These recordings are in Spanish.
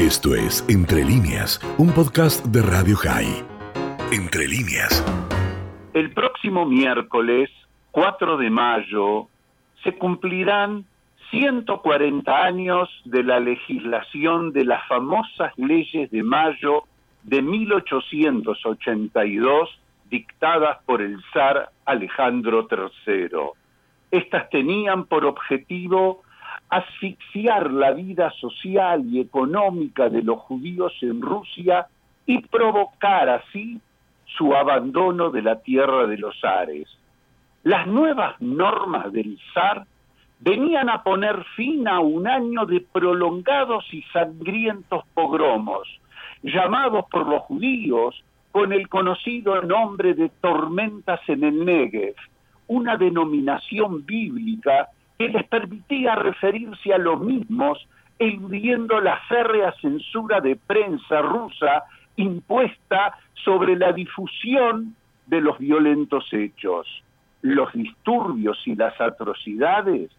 Esto es Entre líneas, un podcast de Radio High. Entre líneas. El próximo miércoles, 4 de mayo, se cumplirán 140 años de la legislación de las famosas leyes de mayo de 1882 dictadas por el zar Alejandro III. Estas tenían por objetivo asfixiar la vida social y económica de los judíos en Rusia y provocar así su abandono de la tierra de los zares. Las nuevas normas del zar venían a poner fin a un año de prolongados y sangrientos pogromos, llamados por los judíos con el conocido nombre de tormentas en el Negev, una denominación bíblica que les permitía referirse a los mismos, eludiendo la férrea censura de prensa rusa impuesta sobre la difusión de los violentos hechos. Los disturbios y las atrocidades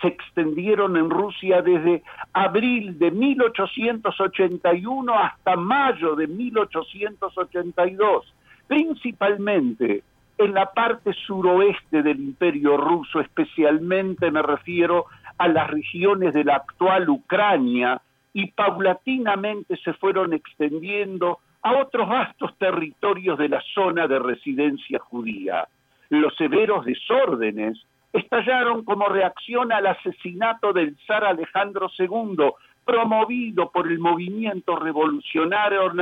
se extendieron en Rusia desde abril de 1881 hasta mayo de 1882, principalmente en la parte suroeste del imperio ruso, especialmente me refiero a las regiones de la actual Ucrania, y paulatinamente se fueron extendiendo a otros vastos territorios de la zona de residencia judía. Los severos desórdenes estallaron como reacción al asesinato del zar Alejandro II, promovido por el movimiento revolucionario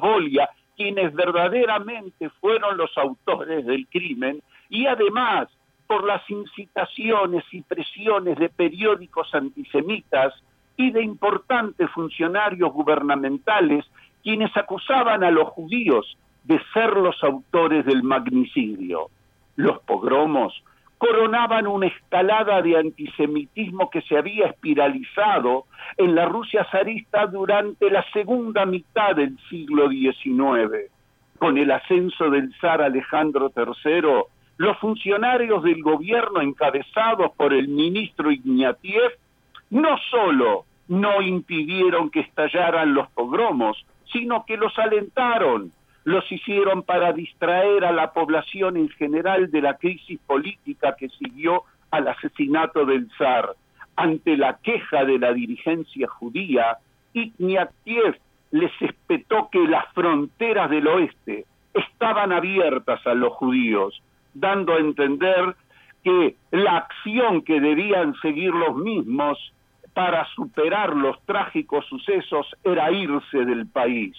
Volia, quienes verdaderamente fueron los autores del crimen, y además por las incitaciones y presiones de periódicos antisemitas y de importantes funcionarios gubernamentales, quienes acusaban a los judíos de ser los autores del magnicidio. Los pogromos coronaban una escalada de antisemitismo que se había espiralizado en la Rusia zarista durante la segunda mitad del siglo XIX. Con el ascenso del zar Alejandro III, los funcionarios del gobierno encabezados por el ministro Ignatiev no solo no impidieron que estallaran los pogromos, sino que los alentaron, los hicieron para distraer a la población en general de la crisis política que siguió al asesinato del zar. Ante la queja de la dirigencia judía, Ignatiev les espetó que las fronteras del oeste estaban abiertas a los judíos, dando a entender que la acción que debían seguir los mismos para superar los trágicos sucesos era irse del país.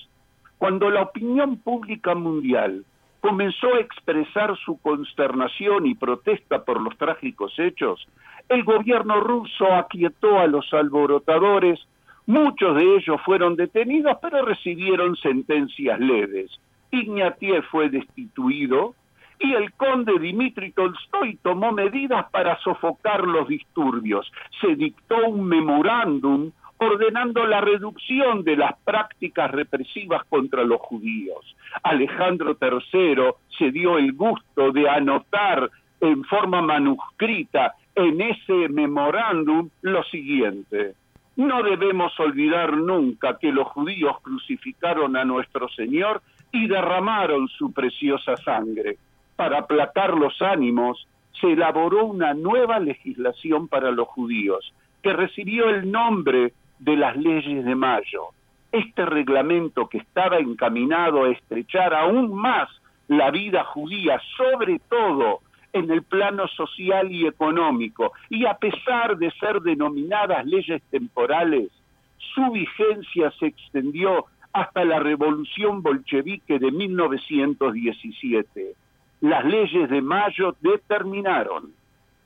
Cuando la opinión pública mundial comenzó a expresar su consternación y protesta por los trágicos hechos, el gobierno ruso aquietó a los alborotadores, muchos de ellos fueron detenidos pero recibieron sentencias leves. Ignatiev fue destituido y el conde Dmitri Tolstoy tomó medidas para sofocar los disturbios. Se dictó un memorándum ordenando la reducción de las prácticas represivas contra los judíos. Alejandro III se dio el gusto de anotar en forma manuscrita en ese memorándum lo siguiente. No debemos olvidar nunca que los judíos crucificaron a nuestro Señor y derramaron su preciosa sangre. Para aplacar los ánimos, se elaboró una nueva legislación para los judíos, que recibió el nombre de las leyes de mayo. Este reglamento que estaba encaminado a estrechar aún más la vida judía, sobre todo en el plano social y económico, y a pesar de ser denominadas leyes temporales, su vigencia se extendió hasta la revolución bolchevique de 1917. Las leyes de mayo determinaron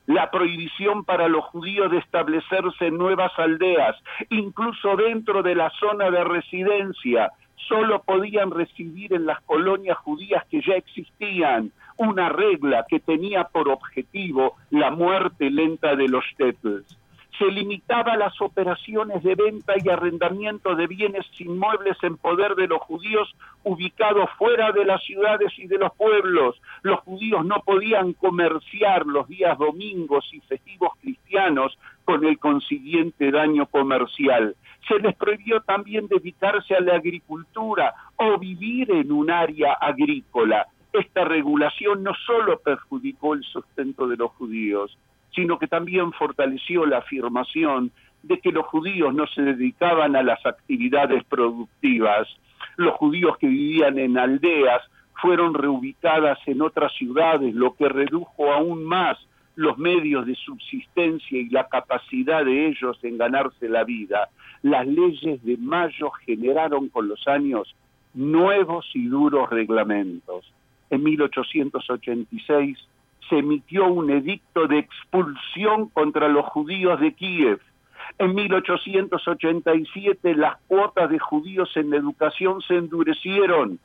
la prohibición para los judíos de establecerse en nuevas aldeas, incluso dentro de la zona de residencia, solo podían residir en las colonias judías que ya existían, una regla que tenía por objetivo la muerte lenta de los shtetls se limitaba las operaciones de venta y arrendamiento de bienes inmuebles en poder de los judíos ubicados fuera de las ciudades y de los pueblos. Los judíos no podían comerciar los días domingos y festivos cristianos con el consiguiente daño comercial. se les prohibió también dedicarse a la agricultura o vivir en un área agrícola. Esta regulación no solo perjudicó el sustento de los judíos, sino que también fortaleció la afirmación de que los judíos no se dedicaban a las actividades productivas. Los judíos que vivían en aldeas fueron reubicadas en otras ciudades, lo que redujo aún más los medios de subsistencia y la capacidad de ellos en ganarse la vida. Las leyes de Mayo generaron con los años nuevos y duros reglamentos. En 1886 se emitió un edicto de expulsión contra los judíos de Kiev. En 1887 las cuotas de judíos en la educación se endurecieron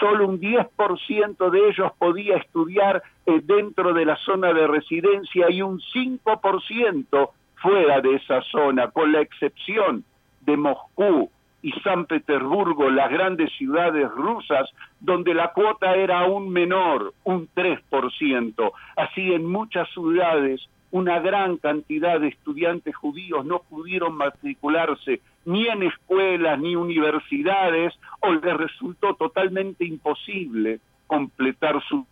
solo un 10% de ellos podía estudiar eh, dentro de la zona de residencia y un 5% fuera de esa zona, con la excepción de Moscú y San Petersburgo, las grandes ciudades rusas, donde la cuota era aún menor, un 3%. Así en muchas ciudades una gran cantidad de estudiantes judíos no pudieron matricularse ni en escuelas ni universidades o les resultó totalmente imposible completar sus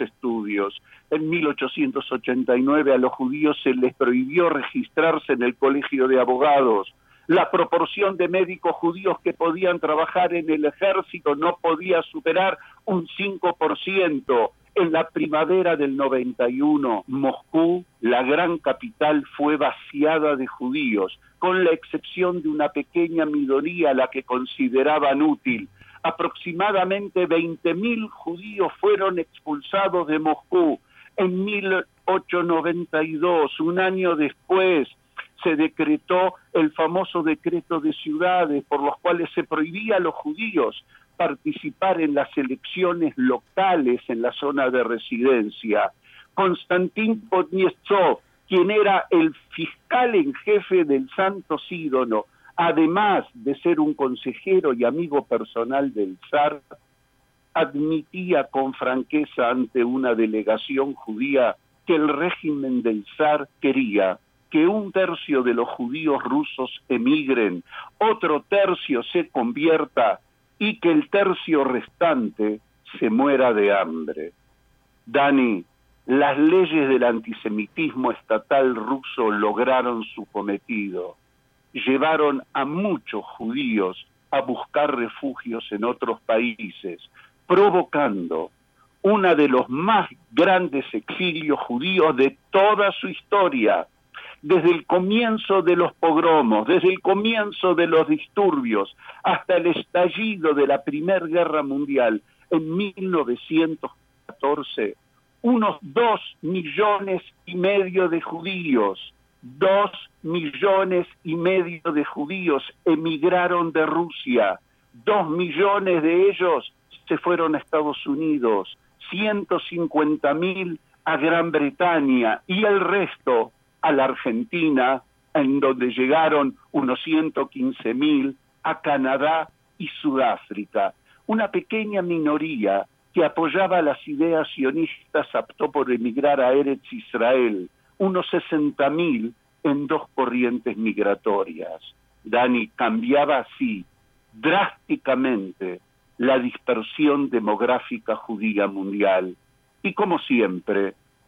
estudios. En 1889 a los judíos se les prohibió registrarse en el colegio de abogados. La proporción de médicos judíos que podían trabajar en el ejército no podía superar un 5%. En la primavera del 91, Moscú, la gran capital, fue vaciada de judíos, con la excepción de una pequeña minoría la que consideraban útil. Aproximadamente 20.000 judíos fueron expulsados de Moscú. En 1892, un año después, se decretó el famoso decreto de ciudades por los cuales se prohibía a los judíos participar en las elecciones locales en la zona de residencia. Konstantin Podniestov, quien era el fiscal en jefe del Santo Sídono, además de ser un consejero y amigo personal del zar, admitía con franqueza ante una delegación judía que el régimen del zar quería que un tercio de los judíos rusos emigren, otro tercio se convierta y que el tercio restante se muera de hambre. Dani, las leyes del antisemitismo estatal ruso lograron su cometido. Llevaron a muchos judíos a buscar refugios en otros países, provocando uno de los más grandes exilios judíos de toda su historia, desde el comienzo de los pogromos, desde el comienzo de los disturbios, hasta el estallido de la Primera Guerra Mundial en 1914, unos dos millones y medio de judíos, dos millones y medio de judíos emigraron de Rusia, dos millones de ellos se fueron a Estados Unidos, 150 mil a Gran Bretaña y el resto a la Argentina, en donde llegaron unos 115 mil, a Canadá y Sudáfrica. Una pequeña minoría que apoyaba las ideas sionistas optó por emigrar a Eretz Israel, unos 60 mil en dos corrientes migratorias. Dani cambiaba así drásticamente la dispersión demográfica judía mundial y como siempre,